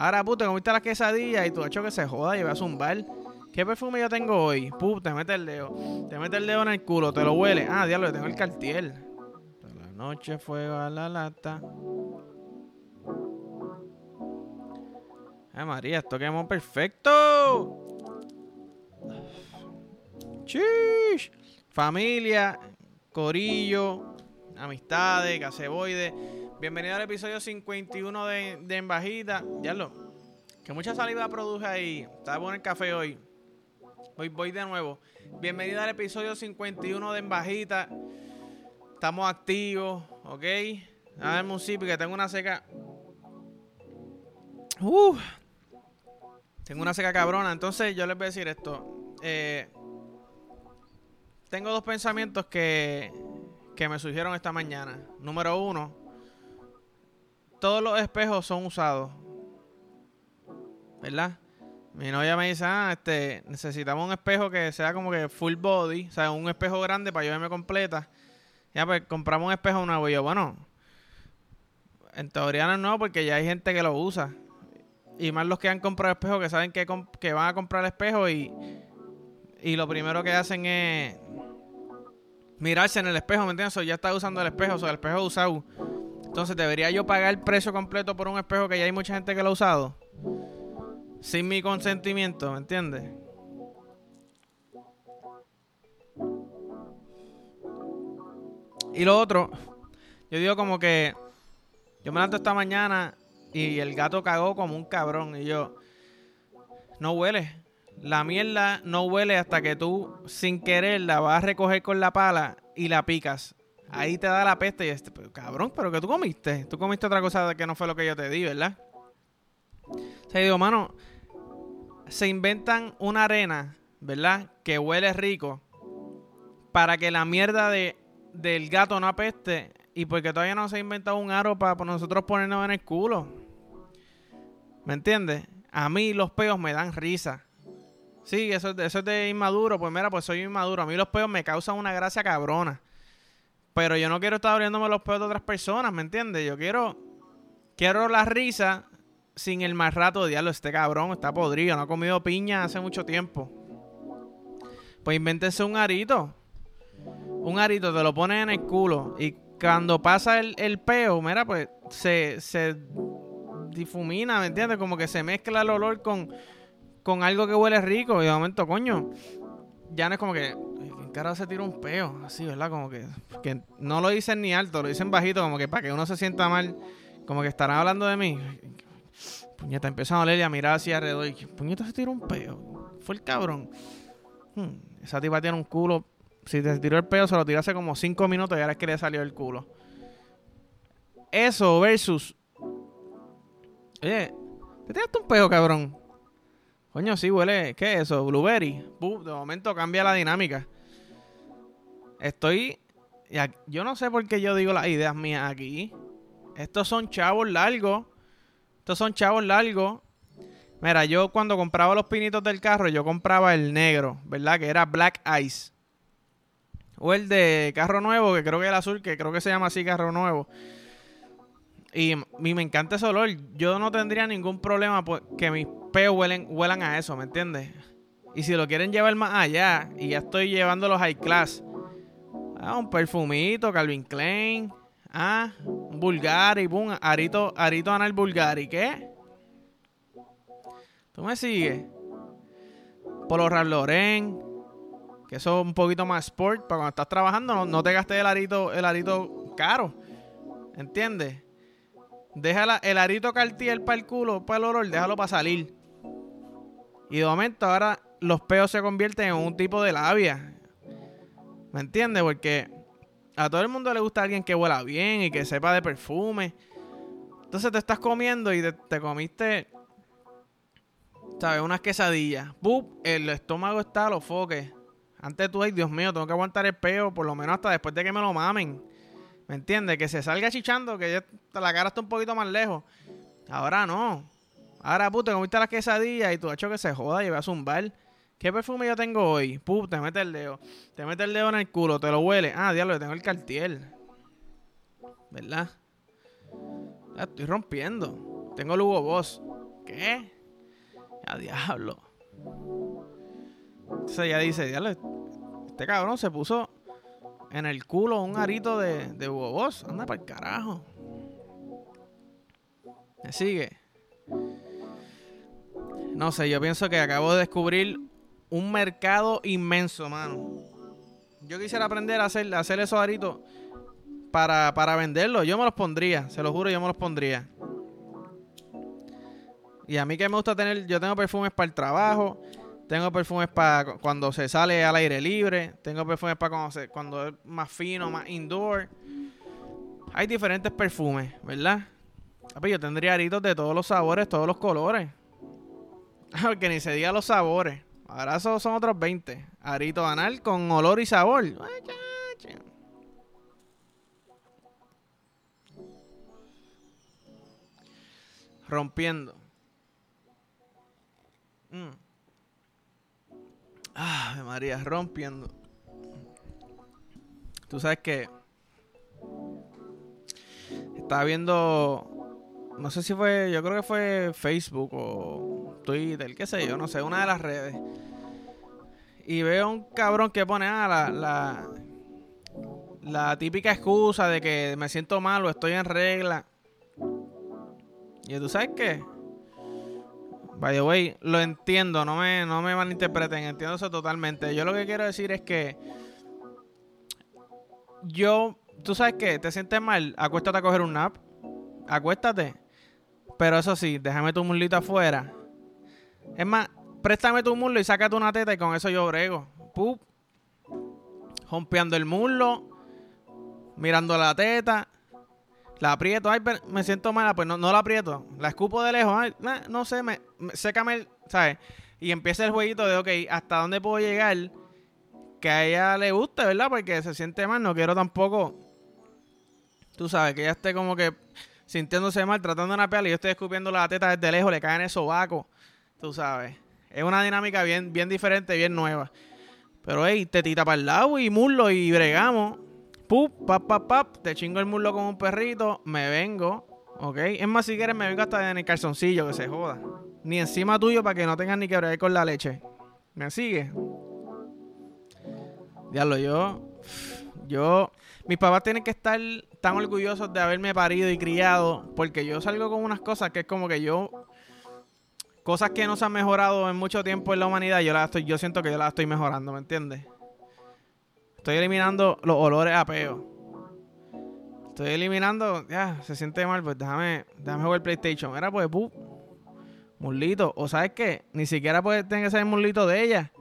Ahora, puta, comiste las quesadillas y tú hecho que se joda y vas a bar. ¿Qué perfume yo tengo hoy? Puta, te mete el dedo. Te mete el dedo en el culo, te lo huele. Ah, diablo, yo tengo el cartier. la noche fue a la lata. Ay, María, esto quedó perfecto. Chish. Familia, corillo, amistades, caseboide. Bienvenido al episodio 51 de, de. Ya lo. Que mucha saliva produje ahí. Estaba bueno el café hoy. Voy, voy de nuevo. Bienvenido al episodio 51 de Embajita. Estamos activos, ¿ok? A ver, un que tengo una seca. Uh, tengo una seca cabrona. Entonces, yo les voy a decir esto. Eh, tengo dos pensamientos que, que me surgieron esta mañana. Número uno, todos los espejos son usados. ¿Verdad? Mi novia me dice, ah, este, necesitamos un espejo que sea como que full body, o sea, un espejo grande para yo completa. Ya, pues compramos un espejo nuevo. Y yo, bueno, en teoría no nuevo porque ya hay gente que lo usa. Y más los que han comprado espejo que saben que, van a comprar espejo y, y lo primero que hacen es mirarse en el espejo, ¿me entiendes? O ya está usando el espejo, o sea, el espejo usado. Entonces, ¿debería yo pagar el precio completo por un espejo que ya hay mucha gente que lo ha usado? Sin mi consentimiento, ¿me entiendes? Y lo otro, yo digo como que yo me levanto esta mañana y el gato cagó como un cabrón y yo no huele. La mierda no huele hasta que tú sin querer la vas a recoger con la pala y la picas. Ahí te da la peste y este, cabrón, pero que tú comiste. Tú comiste otra cosa que no fue lo que yo te di, ¿verdad? O sea, digo, mano, se inventan una arena, ¿verdad? Que huele rico para que la mierda de, del gato no apeste y porque todavía no se ha inventado un aro para nosotros ponernos en el culo. ¿Me entiendes? A mí los peos me dan risa. Sí, eso, eso es de inmaduro. Pues mira, pues soy inmaduro. A mí los peos me causan una gracia cabrona. Pero yo no quiero estar abriéndome los peos de otras personas, ¿me entiendes? Yo quiero. Quiero la risa sin el más rato de diablo. Este cabrón está podrido, no ha comido piña hace mucho tiempo. Pues invéntense un arito. Un arito, te lo pones en el culo. Y cuando pasa el, el peo, mira, pues se, se difumina, ¿me entiendes? Como que se mezcla el olor con, con algo que huele rico. Y de momento, coño, ya no es como que cara se tira un peo? Así, ¿verdad? Como que, que no lo dicen ni alto, lo dicen bajito, como que para que uno se sienta mal, como que estarán hablando de mí. Puñeta, empieza a oler y a mirar hacia alrededor. Y, Puñeta se tira un peo. Fue el cabrón. Hmm, esa tipa tiene un culo. Si te tiró el peo, se lo tiró como 5 minutos y ahora es que le salió el culo. Eso versus. Oye, te tiraste un peo, cabrón. Coño, sí huele. ¿Qué es eso? Blueberry. de momento cambia la dinámica. Estoy. Yo no sé por qué yo digo las ideas mías aquí. Estos son chavos largos. Estos son chavos largos. Mira, yo cuando compraba los pinitos del carro, yo compraba el negro, ¿verdad? Que era Black Ice. O el de carro nuevo, que creo que es el azul, que creo que se llama así carro nuevo. Y, me encanta ese olor. Yo no tendría ningún problema que mis peos huelen, huelan a eso, ¿me entiendes? Y si lo quieren llevar más allá, y ya estoy llevando los high class, ah, un perfumito, Calvin Klein, ah, un Bulgari, boom, Arito, Arito Anal Bulgari, ¿qué? ¿Tú me sigues? Polo Ralph Lauren, que eso es un poquito más sport, para cuando estás trabajando no, te gastes el arito, el arito caro, ¿entiendes? Deja el arito Cartier para el culo, para el olor, déjalo para salir. Y de momento ahora los peos se convierten en un tipo de labia. ¿Me entiendes? Porque a todo el mundo le gusta alguien que huela bien y que sepa de perfume. Entonces te estás comiendo y te, comiste, ¿sabes? Unas quesadillas. ¡Bup! El estómago está a los foques. Antes tú, ay, Dios mío, tengo que aguantar el peo por lo menos hasta después de que me lo mamen. ¿Me entiendes? Que se salga chichando, que ya la cara está un poquito más lejos. Ahora no. Ahora, puto, comiste las quesadillas y tú has hecho que se joda y vas a bar. ¿Qué perfume yo tengo hoy? Puta, te mete el dedo. Te mete el dedo en el culo, te lo huele. Ah, diablo, tengo el cartier. ¿Verdad? Ya estoy rompiendo. Tengo el Hugo Boss. ¿qué? A diablo. Entonces ella dice, diablo, este cabrón se puso en el culo un arito de, de bobos. Anda para el carajo. ¿Me sigue? No sé, yo pienso que acabo de descubrir un mercado inmenso, mano. Yo quisiera aprender a hacer, hacer esos aritos para, para venderlos. Yo me los pondría, se lo juro, yo me los pondría. Y a mí que me gusta tener, yo tengo perfumes para el trabajo, tengo perfumes para cuando se sale al aire libre, tengo perfumes para cuando, cuando es más fino, más indoor. Hay diferentes perfumes, ¿verdad? Yo tendría aritos de todos los sabores, todos los colores. Porque ni se diga los sabores. Ahora son, otros 20. Arito anal con olor y sabor. Rompiendo. Mm. Ah, María, rompiendo. Tú sabes que estaba viendo no sé si fue, yo creo que fue Facebook o Twitter, qué sé yo, no sé, una de las redes. Y veo un cabrón que pone ah, la, la, típica excusa de que me siento mal o estoy en regla. Y tú sabes qué? By the lo entiendo, no me, no me malinterpreten, entiendo eso totalmente. Yo lo que quiero decir es que yo, tú sabes qué, te sientes mal, acuéstate a coger un nap, acuéstate pero eso sí, déjame tu mulito afuera. Es más, préstame tu muslo y sácate una teta y con eso yo brego. Pup. Jompeando el muslo. Mirando la teta. La aprieto. Ay, me siento mala. Pues no, no la aprieto. La escupo de lejos. Ay, no sé, me, sécame, ¿sabes? Y empieza el jueguito de, ok, ¿hasta dónde puedo llegar? Que a ella le guste, ¿verdad? Porque se siente mal. No quiero tampoco. Tú sabes, que ella esté como que sintiéndose mal, tratando de napear y yo estoy escupiendo la teta desde lejos, le caen el sobaco. Tú sabes. Es una dinámica bien, bien diferente, bien nueva. Pero hey, tetita para el lado y muslo y bregamos. Pup, pap, pap, pap. Te chingo el muslo con un perrito. Me vengo. ¿Ok? Es más, si quieres, me vengo hasta en el calzoncillo, que se joda. Ni encima tuyo para que no tengas ni que bregar con la leche. ¿Me sigue? Diablo, yo. Yo. Mis papás tienen que estar tan orgullosos de haberme parido y criado, porque yo salgo con unas cosas que es como que yo cosas que no se han mejorado en mucho tiempo en la humanidad, yo las estoy yo siento que yo las estoy mejorando, ¿me entiendes? Estoy eliminando los olores a peo. Estoy eliminando, ya, se siente mal, pues déjame, déjame jugar PlayStation. Era pues, pu, mulito. O sabes qué, ni siquiera puede tener que ser el mulito de ella.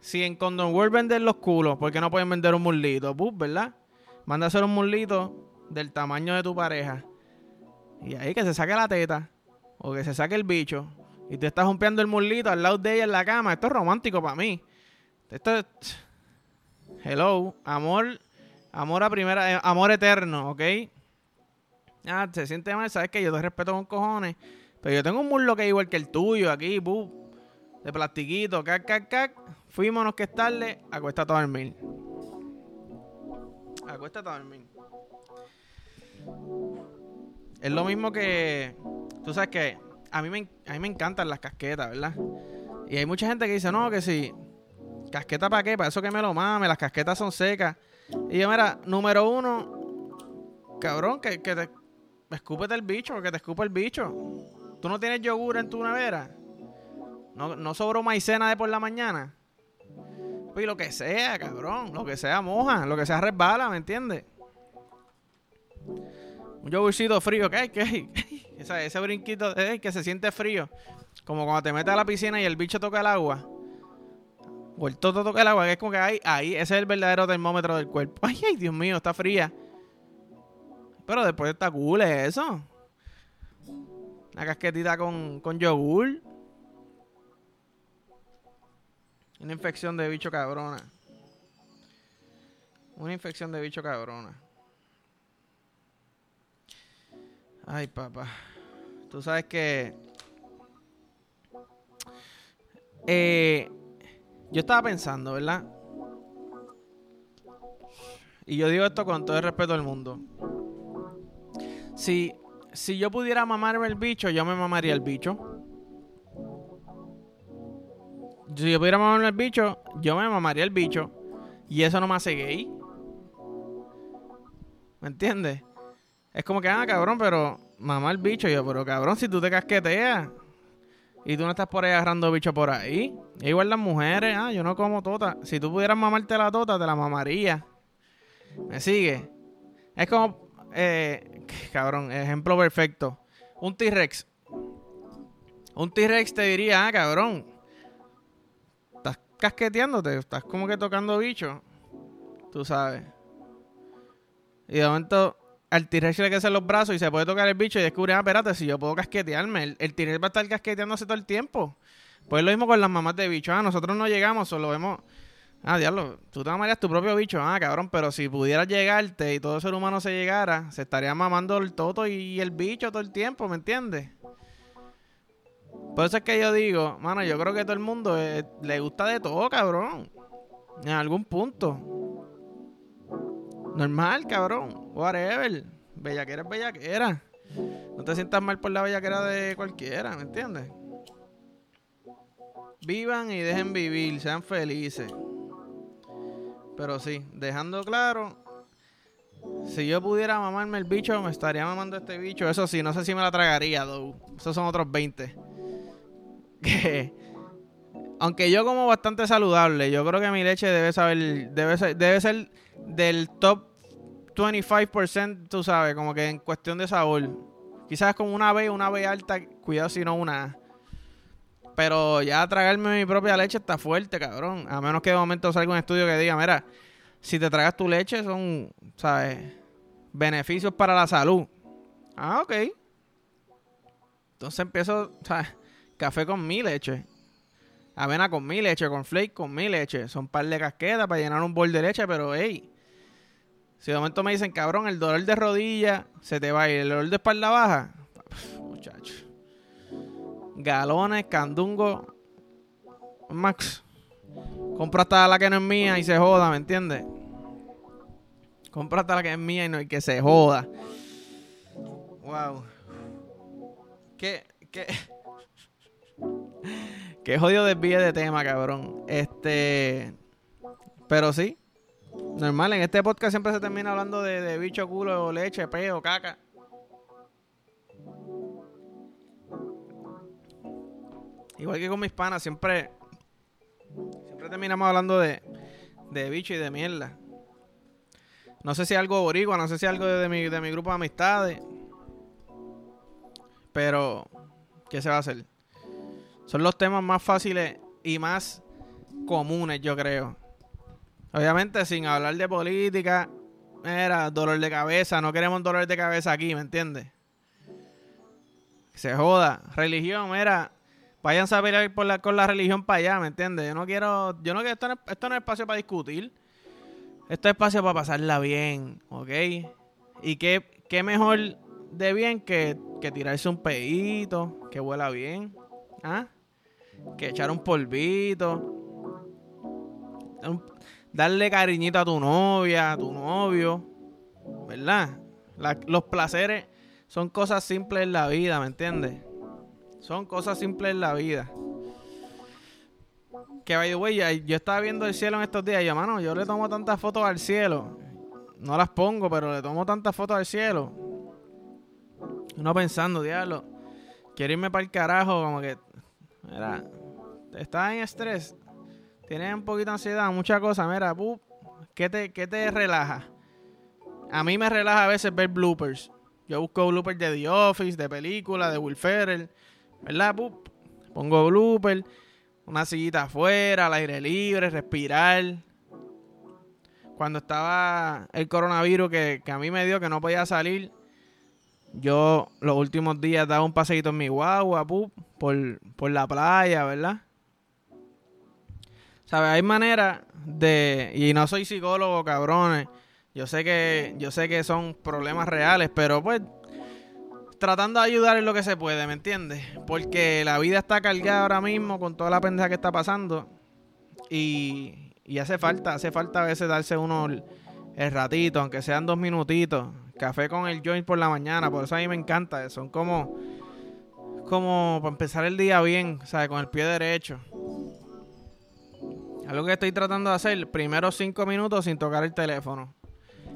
Si en Condom World venden los culos, ¿por qué no pueden vender un mulito? Pup, ¿verdad? Manda a hacer un mulito del tamaño de tu pareja. Y ahí que se saque la teta. O que se saque el bicho. Y te estás rompiendo el mulito al lado de ella en la cama. Esto es romántico para mí. Esto es. Hello. Amor. Amor a primera. Eh, amor eterno, ¿ok? Ah, se siente mal, sabes que yo te respeto con cojones. Pero yo tengo un muslo que es igual que el tuyo, aquí, bu, de plastiquito, cac, cac, cac. Fuímonos que es tarde, acuéstate a dormir. Acuéstate a dormir. Es lo mismo que. Tú sabes que a mí, me, a mí me encantan las casquetas, ¿verdad? Y hay mucha gente que dice, no, que si. ¿Casqueta para qué? Para eso que me lo mame, las casquetas son secas. Y yo, mira, número uno, cabrón, que, que te escúpete el bicho, que te escupe el bicho. ¿Tú no tienes yogur en tu nevera? ¿No, no sobró maicena de por la mañana? Pues lo que sea, cabrón. Lo que sea moja, lo que sea resbala, ¿me entiendes? Un yogurcito frío, ¿qué? ¿Qué? Ese, ese brinquito que se siente frío. Como cuando te metes a la piscina y el bicho toca el agua. O el toto toca el agua, que es como que ahí, ahí, ese es el verdadero termómetro del cuerpo. Ay, ay, Dios mío, está fría. Pero después está cool eso. Una casquetita con, con yogur. Una infección de bicho cabrona. Una infección de bicho cabrona. Ay, papá. Tú sabes que. Eh, yo estaba pensando, ¿verdad? Y yo digo esto con todo el respeto del mundo. Si, si yo pudiera mamarme el bicho, yo me mamaría el bicho. si yo pudiera mamarme el bicho, yo me mamaría el bicho. Y eso no me hace gay. ¿Me entiendes? Es como que, ah, cabrón, pero mamá el bicho. yo, pero cabrón, si tú te casqueteas y tú no estás por ahí agarrando bicho por ahí. igual las mujeres, ah, yo no como tota. Si tú pudieras mamarte la tota, te la mamaría. ¿Me sigue? Es como, eh, cabrón, ejemplo perfecto. Un T-Rex. Un T-Rex te diría, ah, cabrón, estás casqueteándote, estás como que tocando bicho. Tú sabes. Y de momento al T-Rex le crecen los brazos y se puede tocar el bicho y descubre, ah, espérate, si yo puedo casquetearme. El, el va a estar casqueteándose todo el tiempo. Pues lo mismo con las mamás de bicho. Ah, nosotros no llegamos, solo vemos. Ah, diablo, tú te mamarías tu propio bicho. Ah, cabrón, pero si pudieras llegarte y todo ser humano se llegara, se estaría mamando el toto y el bicho todo el tiempo, ¿me entiendes? Por eso es que yo digo, mano, yo creo que todo el mundo eh, le gusta de todo, cabrón. En algún punto. Normal, cabrón. Whatever. Bellaquera es bellaquera. No te sientas mal por la bellaquera de cualquiera, ¿me entiendes? Vivan y dejen vivir, sean felices. Pero sí, dejando claro, si yo pudiera mamarme el bicho, me estaría mamando este bicho. Eso sí, no sé si me la tragaría, though. Esos son otros 20. Que, aunque yo como bastante saludable, yo creo que mi leche debe saber, debe ser, debe ser del top 25%, tú sabes, como que en cuestión de sabor. Quizás como una B, una B alta, cuidado si no una A. Pero ya tragarme mi propia leche está fuerte, cabrón. A menos que de momento salga un estudio que diga, mira, si te tragas tu leche son, ¿sabes? Beneficios para la salud. Ah, ok. Entonces empiezo, ¿sabes? Café con mi leche. Avena con mi leche, con flake con mi leche. Son par de casquetas para llenar un bol de leche, pero hey. Si de momento me dicen, cabrón, el dolor de rodilla se te va a ir, el dolor de espalda baja, muchacho galones, candungo. Max, compra la que no es mía y se joda, ¿me entiendes? Compra la que es mía y, no, y que se joda. Wow. Qué, qué, qué jodido desvíe de tema, cabrón. Este, pero sí, normal. En este podcast siempre se termina hablando de, bicho, culo, leche, peo, caca. Igual que con mis panas, siempre. Siempre terminamos hablando de, de bicho y de mierda. No sé si algo boricua, no sé si algo de mi, de mi grupo de amistades. Pero, ¿qué se va a hacer? Son los temas más fáciles y más comunes, yo creo. Obviamente, sin hablar de política, era dolor de cabeza. No queremos dolor de cabeza aquí, ¿me entiendes? Se joda. Religión, era Vayan a pelear por la, con la religión para allá, ¿me entiendes? Yo no quiero, yo no quiero, esto no, esto no es espacio para discutir. Esto es espacio para pasarla bien, ¿ok? Y qué, qué mejor de bien que, que tirarse un pedito, que huela bien, ¿ah? Que echar un polvito. Darle cariñito a tu novia, a tu novio, ¿verdad? los placeres son cosas simples en la vida, ¿me entiendes? Son cosas simples en la vida. Que by the yo estaba viendo el cielo en estos días y yo, mano, yo le tomo tantas fotos al cielo. No las pongo, pero le tomo tantas fotos al cielo. Uno pensando, diablo, quiero irme para el carajo, como que, mira, estás en estrés, tienes un poquito de ansiedad, muchas cosas, mira, ¿qué te, ¿qué te relaja? A mí me relaja a veces ver bloopers. Yo busco bloopers de The Office, de películas, de Will Ferrell ¿verdad? pongo blooper, una sillita afuera, al aire libre, respirar. Cuando estaba el coronavirus que, a mí me dio que no podía salir, yo los últimos días daba un paseíto en mi guagua, por, por la playa, ¿verdad? ¿Sabes? Hay maneras de. Y no soy psicólogo, cabrones. Yo sé que. Yo sé que son problemas reales, pero pues tratando de ayudar en lo que se puede, ¿me entiendes? Porque la vida está cargada ahora mismo con toda la pendeja que está pasando. Y, y hace falta, hace falta a veces darse uno el, ratito, aunque sean dos minutitos. Café con el joint por la mañana, por eso a mí me encanta. Son como, como para empezar el día bien, ¿sabes? Con el pie derecho. Algo que estoy tratando de hacer, primero cinco minutos sin tocar el teléfono.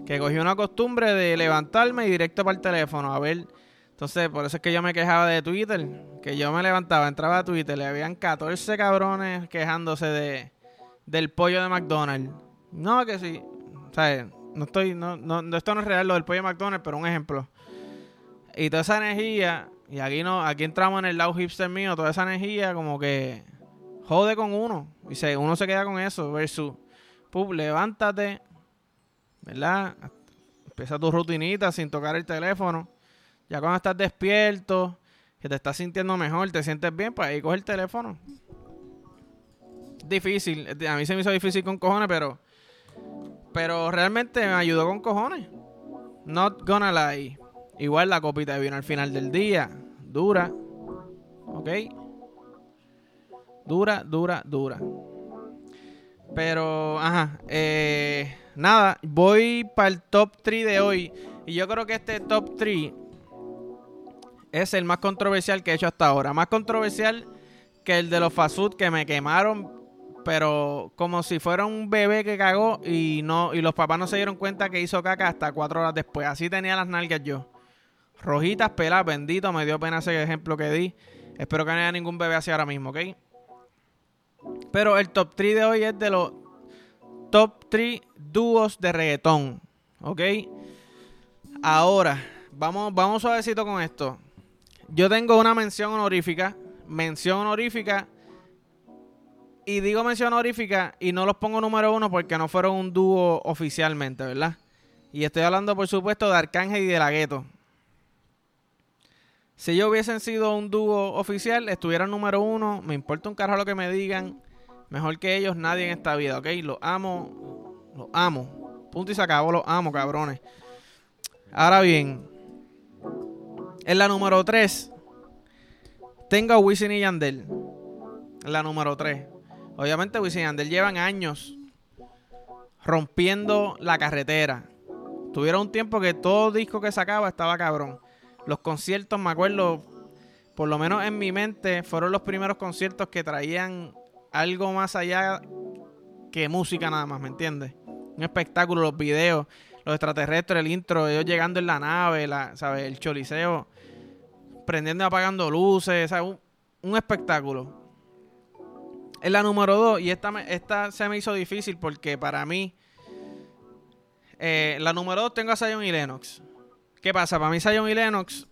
Que cogí una costumbre de levantarme y directo para el teléfono. A ver. Entonces, por eso es que yo me quejaba de Twitter. Que yo me levantaba, entraba a Twitter, le habían 14 cabrones quejándose de, del pollo de McDonald's. No, que sí. Sea, no estoy, no, no, esto no es real lo del pollo de McDonald's, pero un ejemplo. Y toda esa energía, y aquí no, aquí entramos en el lado hipster mío, toda esa energía como que jode con uno. Y se, uno se queda con eso. Versus, pup, levántate, ¿verdad? Empieza tu rutinita sin tocar el teléfono. Ya cuando estás despierto, que te estás sintiendo mejor, te sientes bien, pues ahí coge el teléfono. Difícil. A mí se me hizo difícil con cojones, pero. Pero realmente me ayudó con cojones. Not gonna lie. Igual la copita de vino al final del día. Dura. ¿Ok? Dura, dura, dura. Pero, ajá. Eh, nada, voy para el top 3 de hoy. Y yo creo que este top 3 es el más controversial que he hecho hasta ahora. Más controversial que el de los fast que me quemaron. Pero como si fuera un bebé que cagó y no y los papás no se dieron cuenta que hizo caca hasta cuatro horas después. Así tenía las nalgas yo. Rojitas, peladas, bendito. Me dio pena ese ejemplo que di. Espero que no haya ningún bebé así ahora mismo, ¿ok? Pero el top 3 de hoy es de los top 3 dúos de reggaetón. ¿Ok? Ahora, vamos, vamos suavecito con esto. Yo tengo una mención honorífica. Mención honorífica. Y digo mención honorífica y no los pongo número uno porque no fueron un dúo oficialmente, ¿verdad? Y estoy hablando, por supuesto, de Arcángel y de La Gueto. Si ellos hubiesen sido un dúo oficial, estuvieran número uno. Me importa un carajo lo que me digan. Mejor que ellos, nadie en esta vida, ¿ok? Los amo. Los amo. Punto y se acabó, los amo, cabrones. Ahora bien, en la número 3, tengo a Wisin y Yandel. En la número 3. Obviamente, Wisin y llevan años rompiendo la carretera. Tuvieron un tiempo que todo disco que sacaba estaba cabrón. Los conciertos, me acuerdo, por lo menos en mi mente, fueron los primeros conciertos que traían algo más allá que música nada más, ¿me entiendes? Un espectáculo, los videos, los extraterrestres, el intro, ellos llegando en la nave, la, ¿sabes? El choliseo, prendiendo y apagando luces, ¿sabes? Un, espectáculo. Es la número dos y esta, esta se me hizo difícil porque para mí, eh, la número dos tengo a Zion y Lennox. ¿Qué pasa? Para mí Zion y Lennox,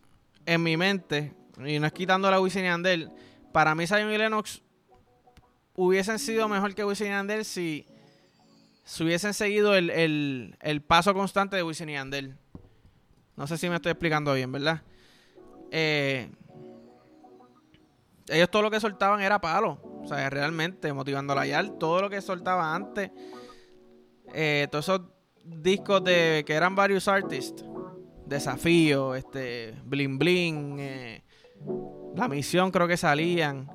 en mi mente, y no es quitando la Wisin y Andel, para mí Zion y Lennox hubiesen sido mejor que Wisin y Andel si, si hubiesen seguido el, paso constante de Wisin y Andel. No sé si me estoy explicando bien, ¿verdad? Eh, ellos todo lo que soltaban era palo. O sea, realmente, motivando a la todo lo que soltaba antes. Eh, todos esos discos de que eran varios artists Desafío, este, Bling Bling, eh, La Misión creo que salían.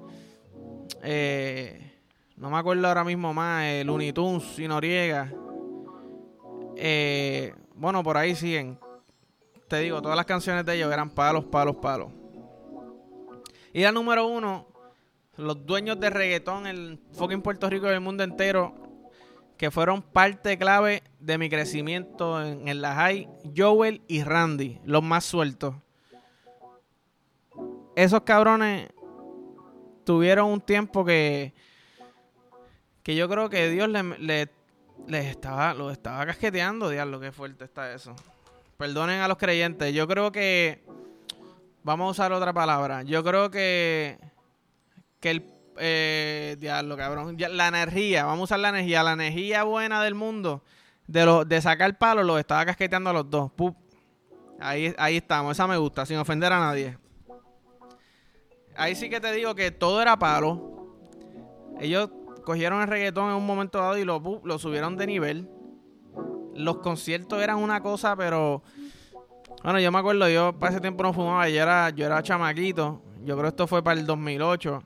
Eh, no me acuerdo ahora mismo más, el Looney Tunes y Noriega. Eh, bueno, por ahí siguen. Te digo, todas las canciones de ellos eran palos, palos, palos. Y la número uno, los dueños de reggaetón en fucking Puerto Rico y el mundo entero que fueron parte clave de mi crecimiento en, la high, Joel y Randy, los más sueltos. Esos cabrones tuvieron un tiempo que que yo creo que Dios les le, estaba, lo estaba casqueteando, diablo, qué fuerte está eso. Perdonen a los creyentes, yo creo que vamos a usar otra palabra. Yo creo que que el eh, diablo, cabrón. La energía, vamos a usar la energía. La energía buena del mundo de, lo, de sacar palo lo estaba casqueteando a los dos. Ahí, ahí estamos, esa me gusta, sin ofender a nadie. Ahí sí que te digo que todo era palo. Ellos cogieron el reggaetón en un momento dado y lo, lo subieron de nivel. Los conciertos eran una cosa, pero. Bueno, yo me acuerdo, yo para ese tiempo no fumaba, yo era, yo era chamaquito. Yo creo que esto fue para el 2008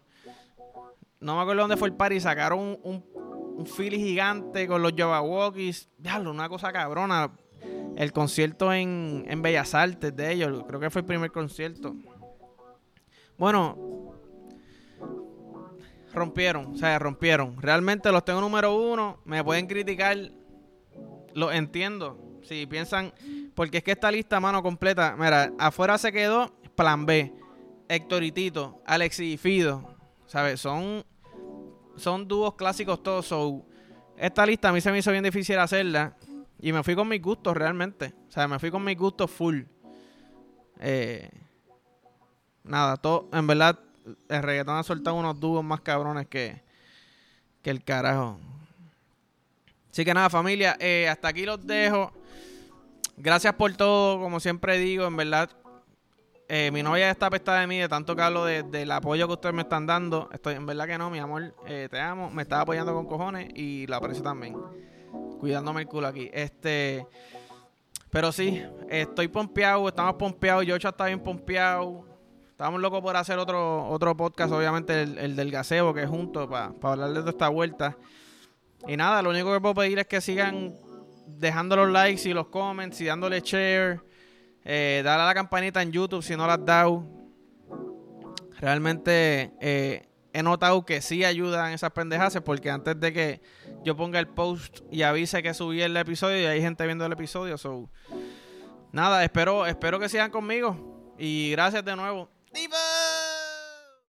no me acuerdo dónde fue el party, sacaron un, un, un Philly gigante con los Java Walkies. Diablo, una cosa cabrona. El concierto en, en Bellas Artes de ellos, creo que fue el primer concierto. Bueno, rompieron, o sea, rompieron. Realmente los tengo número uno, me pueden criticar, lo entiendo. Si piensan, porque es que esta lista, mano, completa, mira, afuera se quedó Plan B, Héctor y Tito, Alexis y Fido, ¿sabes? Son, son dúos clásicos todos, so, esta lista a mí se me hizo bien difícil hacerla y me fui con mis gustos realmente, o sea, me fui con mis gustos full. Eh, nada, todo, en verdad, el reggaetón ha soltado unos dúos más cabrones que, que el carajo. Así que nada, familia, eh, hasta aquí los dejo. Gracias por todo, como siempre digo, en verdad. Eh, mi novia está apestada de mí, de tanto que hablo del apoyo que ustedes me están dando. Estoy, en verdad que no, mi amor, eh, te amo. Me está apoyando con cojones y la aprecio también. Cuidándome el culo aquí. Este. Pero sí, estoy pompeado, estamos pompeados. Yocho está bien pompeado. Estamos locos por hacer otro, otro podcast, obviamente el, del gaseo, que es junto, para hablar de esta vuelta. Y nada, lo único que puedo pedir es que sigan dejando los likes y los comments y dándole share. Eh, dale a la campanita en YouTube si no la has dado. Realmente eh, he notado que sí ayudan esas pendejas porque antes de que yo ponga el post y avise que subí el episodio y hay gente viendo el episodio. So, nada, espero, espero que sigan conmigo. Y gracias de nuevo.